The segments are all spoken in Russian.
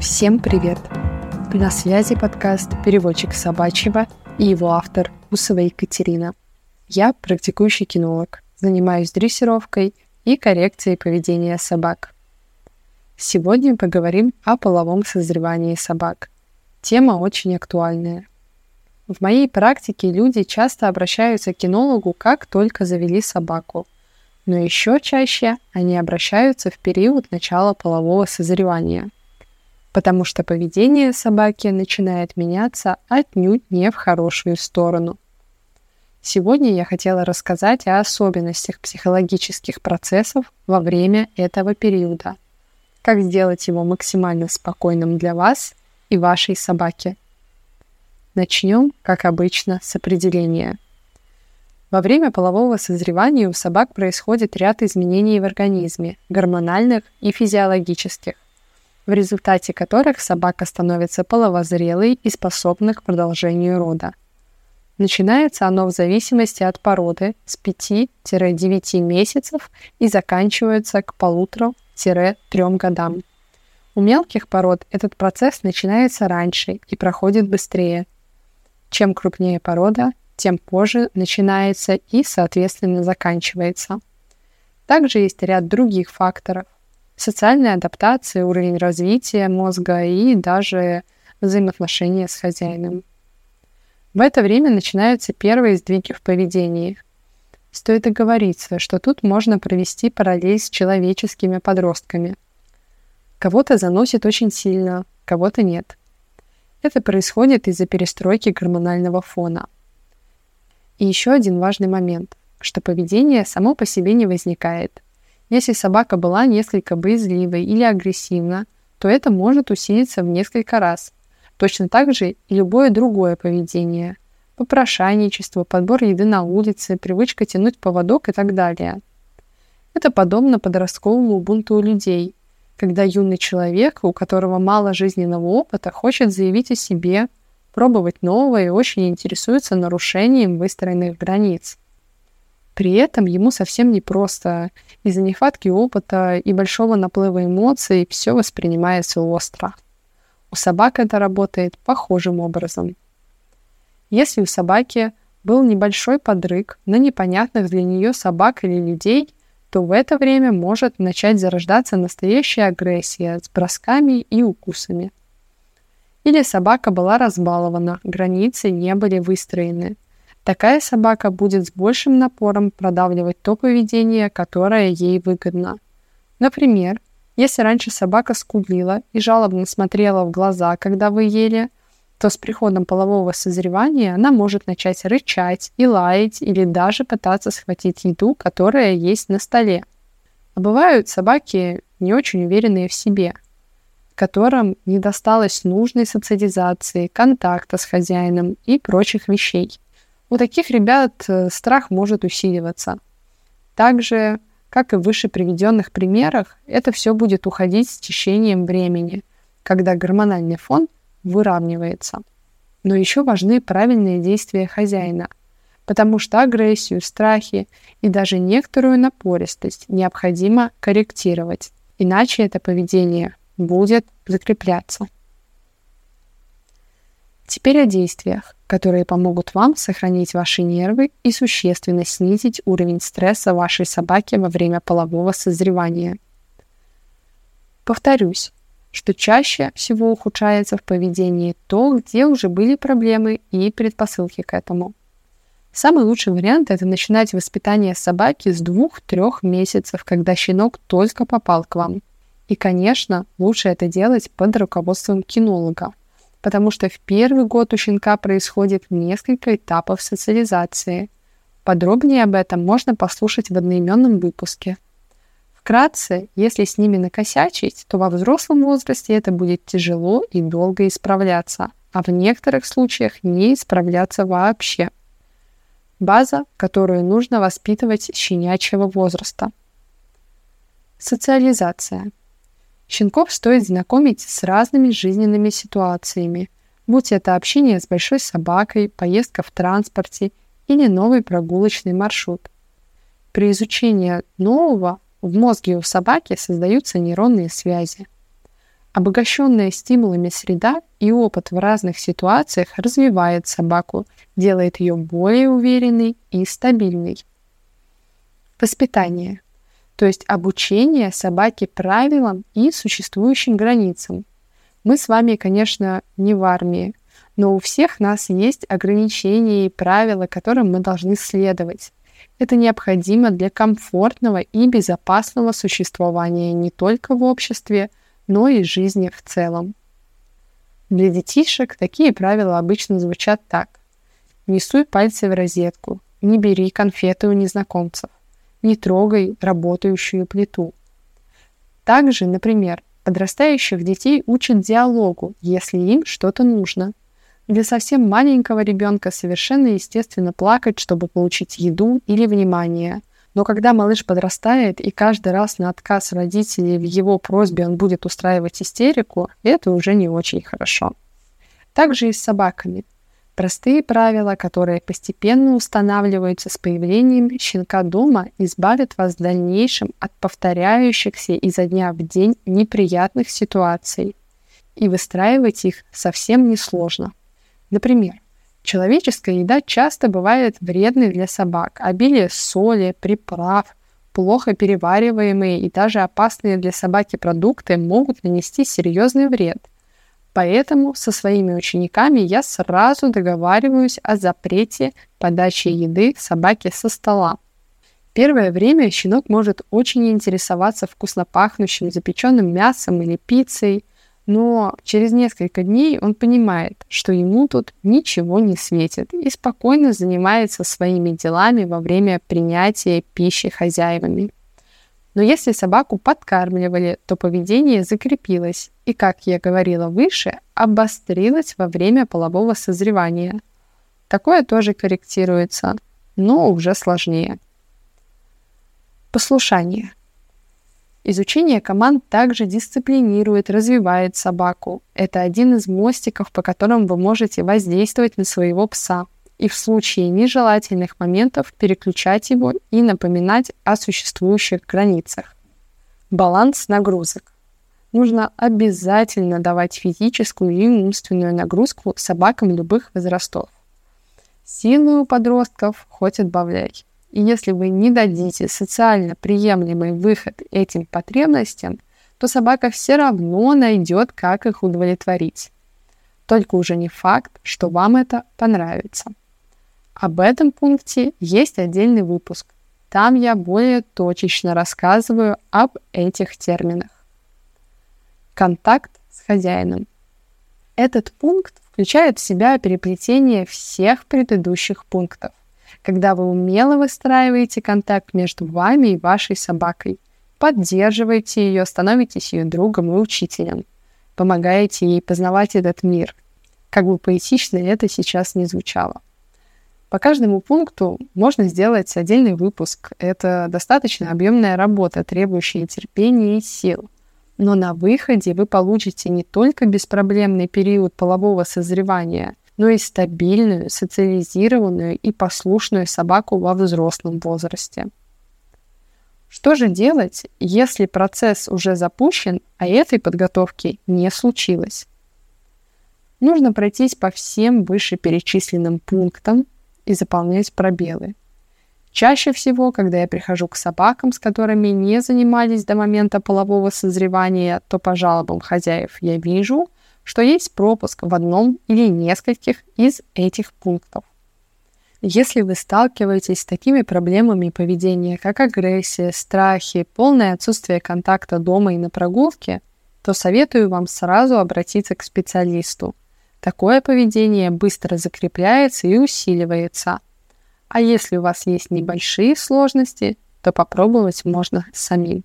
Всем привет! На связи подкаст «Переводчик собачьего» и его автор Усова Екатерина. Я практикующий кинолог, занимаюсь дрессировкой и коррекцией поведения собак. Сегодня поговорим о половом созревании собак. Тема очень актуальная. В моей практике люди часто обращаются к кинологу, как только завели собаку. Но еще чаще они обращаются в период начала полового созревания – потому что поведение собаки начинает меняться отнюдь не в хорошую сторону. Сегодня я хотела рассказать о особенностях психологических процессов во время этого периода. Как сделать его максимально спокойным для вас и вашей собаки. Начнем, как обычно, с определения. Во время полового созревания у собак происходит ряд изменений в организме, гормональных и физиологических в результате которых собака становится половозрелой и способна к продолжению рода. Начинается оно в зависимости от породы с 5-9 месяцев и заканчивается к полутора-трем годам. У мелких пород этот процесс начинается раньше и проходит быстрее. Чем крупнее порода, тем позже начинается и, соответственно, заканчивается. Также есть ряд других факторов, социальная адаптация, уровень развития мозга и даже взаимоотношения с хозяином. В это время начинаются первые сдвиги в поведении. Стоит оговориться, что тут можно провести параллель с человеческими подростками. Кого-то заносит очень сильно, кого-то нет. Это происходит из-за перестройки гормонального фона. И еще один важный момент, что поведение само по себе не возникает – если собака была несколько боязливой или агрессивна, то это может усилиться в несколько раз. Точно так же и любое другое поведение. Попрошайничество, подбор еды на улице, привычка тянуть поводок и так далее. Это подобно подростковому бунту у людей, когда юный человек, у которого мало жизненного опыта, хочет заявить о себе, пробовать новое и очень интересуется нарушением выстроенных границ. При этом ему совсем непросто. Из-за нехватки опыта и большого наплыва эмоций все воспринимается остро. У собак это работает похожим образом. Если у собаки был небольшой подрык на непонятных для нее собак или людей, то в это время может начать зарождаться настоящая агрессия с бросками и укусами. Или собака была разбалована, границы не были выстроены – Такая собака будет с большим напором продавливать то поведение, которое ей выгодно. Например, если раньше собака скулила и жалобно смотрела в глаза, когда вы ели, то с приходом полового созревания она может начать рычать и лаять или даже пытаться схватить еду, которая есть на столе. А бывают собаки не очень уверенные в себе, которым не досталось нужной социализации, контакта с хозяином и прочих вещей – у таких ребят э, страх может усиливаться. Также, как и в выше приведенных примерах, это все будет уходить с течением времени, когда гормональный фон выравнивается. Но еще важны правильные действия хозяина, потому что агрессию, страхи и даже некоторую напористость необходимо корректировать, иначе это поведение будет закрепляться. Теперь о действиях, которые помогут вам сохранить ваши нервы и существенно снизить уровень стресса вашей собаки во время полового созревания. Повторюсь, что чаще всего ухудшается в поведении то, где уже были проблемы и предпосылки к этому. Самый лучший вариант – это начинать воспитание собаки с двух-трех месяцев, когда щенок только попал к вам. И, конечно, лучше это делать под руководством кинолога, потому что в первый год у щенка происходит несколько этапов социализации. Подробнее об этом можно послушать в одноименном выпуске. Вкратце, если с ними накосячить, то во взрослом возрасте это будет тяжело и долго исправляться, а в некоторых случаях не исправляться вообще. База, которую нужно воспитывать с щенячьего возраста. Социализация – Щенков стоит знакомить с разными жизненными ситуациями, будь это общение с большой собакой, поездка в транспорте или новый прогулочный маршрут. При изучении нового в мозге у собаки создаются нейронные связи. Обогащенная стимулами среда и опыт в разных ситуациях развивает собаку, делает ее более уверенной и стабильной. Воспитание, то есть обучение собаки правилам и существующим границам. Мы с вами, конечно, не в армии, но у всех нас есть ограничения и правила, которым мы должны следовать. Это необходимо для комфортного и безопасного существования не только в обществе, но и жизни в целом. Для детишек такие правила обычно звучат так. Не суй пальцы в розетку, не бери конфеты у незнакомцев, не трогай работающую плиту. Также, например, подрастающих детей учат диалогу, если им что-то нужно. Для совсем маленького ребенка совершенно естественно плакать, чтобы получить еду или внимание. Но когда малыш подрастает, и каждый раз на отказ родителей в его просьбе он будет устраивать истерику, это уже не очень хорошо. Также и с собаками. Простые правила, которые постепенно устанавливаются с появлением щенка дома, избавят вас в дальнейшем от повторяющихся изо дня в день неприятных ситуаций. И выстраивать их совсем несложно. Например, человеческая еда часто бывает вредной для собак. Обилие соли, приправ, плохо перевариваемые и даже опасные для собаки продукты могут нанести серьезный вред. Поэтому со своими учениками я сразу договариваюсь о запрете подачи еды собаке со стола. Первое время щенок может очень интересоваться вкусно пахнущим запеченным мясом или пиццей, но через несколько дней он понимает, что ему тут ничего не светит и спокойно занимается своими делами во время принятия пищи хозяевами. Но если собаку подкармливали, то поведение закрепилось и, как я говорила выше, обострилось во время полового созревания. Такое тоже корректируется, но уже сложнее. Послушание – Изучение команд также дисциплинирует, развивает собаку. Это один из мостиков, по которым вы можете воздействовать на своего пса и в случае нежелательных моментов переключать его и напоминать о существующих границах. Баланс нагрузок. Нужно обязательно давать физическую и умственную нагрузку собакам любых возрастов. Силы у подростков хоть отбавляй. И если вы не дадите социально приемлемый выход этим потребностям, то собака все равно найдет, как их удовлетворить. Только уже не факт, что вам это понравится. Об этом пункте есть отдельный выпуск. Там я более точечно рассказываю об этих терминах. Контакт с хозяином. Этот пункт включает в себя переплетение всех предыдущих пунктов когда вы умело выстраиваете контакт между вами и вашей собакой, поддерживаете ее, становитесь ее другом и учителем, помогаете ей познавать этот мир. Как бы поэтично это сейчас не звучало. По каждому пункту можно сделать отдельный выпуск. Это достаточно объемная работа, требующая терпения и сил. Но на выходе вы получите не только беспроблемный период полового созревания, но и стабильную, социализированную и послушную собаку во взрослом возрасте. Что же делать, если процесс уже запущен, а этой подготовки не случилось? Нужно пройтись по всем вышеперечисленным пунктам и заполнять пробелы. Чаще всего, когда я прихожу к собакам, с которыми не занимались до момента полового созревания, то по жалобам хозяев я вижу – что есть пропуск в одном или нескольких из этих пунктов. Если вы сталкиваетесь с такими проблемами поведения, как агрессия, страхи, полное отсутствие контакта дома и на прогулке, то советую вам сразу обратиться к специалисту. Такое поведение быстро закрепляется и усиливается. А если у вас есть небольшие сложности, то попробовать можно самим.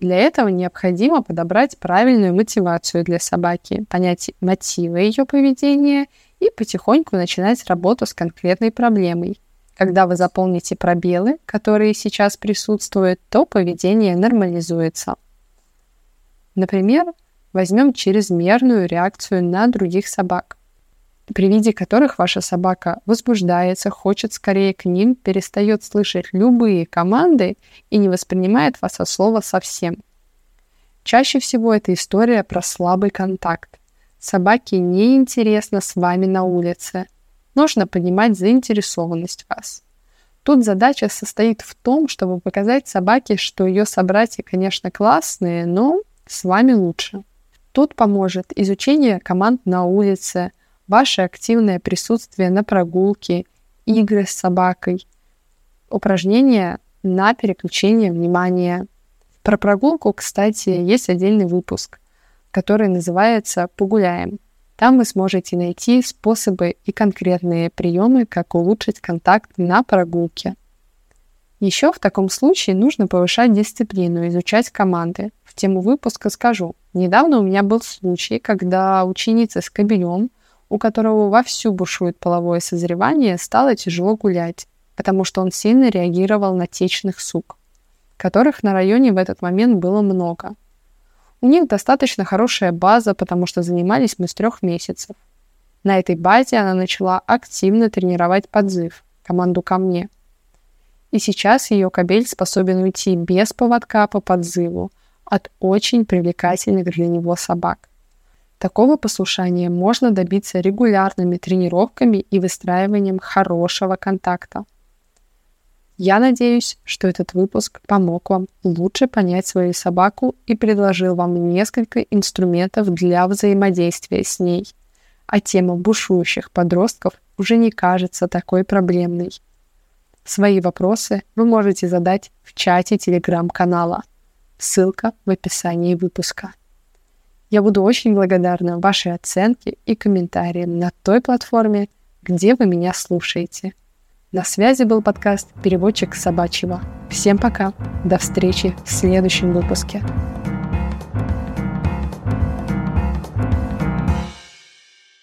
Для этого необходимо подобрать правильную мотивацию для собаки, понять мотивы ее поведения и потихоньку начинать работу с конкретной проблемой. Когда вы заполните пробелы, которые сейчас присутствуют, то поведение нормализуется. Например, возьмем чрезмерную реакцию на других собак при виде которых ваша собака возбуждается, хочет скорее к ним, перестает слышать любые команды и не воспринимает вас от слова совсем. Чаще всего это история про слабый контакт. Собаке неинтересно с вами на улице. Нужно понимать заинтересованность вас. Тут задача состоит в том, чтобы показать собаке, что ее собратья, конечно, классные, но с вами лучше. Тут поможет изучение команд на улице, ваше активное присутствие на прогулке, игры с собакой, упражнения на переключение внимания. Про прогулку, кстати, есть отдельный выпуск, который называется «Погуляем». Там вы сможете найти способы и конкретные приемы, как улучшить контакт на прогулке. Еще в таком случае нужно повышать дисциплину, изучать команды. В тему выпуска скажу. Недавно у меня был случай, когда ученица с кобелем, у которого вовсю бушует половое созревание, стало тяжело гулять, потому что он сильно реагировал на течных сук, которых на районе в этот момент было много. У них достаточно хорошая база, потому что занимались мы с трех месяцев. На этой базе она начала активно тренировать подзыв, команду ко мне. И сейчас ее кабель способен уйти без поводка по подзыву от очень привлекательных для него собак. Такого послушания можно добиться регулярными тренировками и выстраиванием хорошего контакта. Я надеюсь, что этот выпуск помог вам лучше понять свою собаку и предложил вам несколько инструментов для взаимодействия с ней. А тема бушующих подростков уже не кажется такой проблемной. Свои вопросы вы можете задать в чате телеграм-канала. Ссылка в описании выпуска. Я буду очень благодарна вашей оценке и комментариям на той платформе, где вы меня слушаете – на связи был подкаст «Переводчик собачьего». Всем пока. До встречи в следующем выпуске.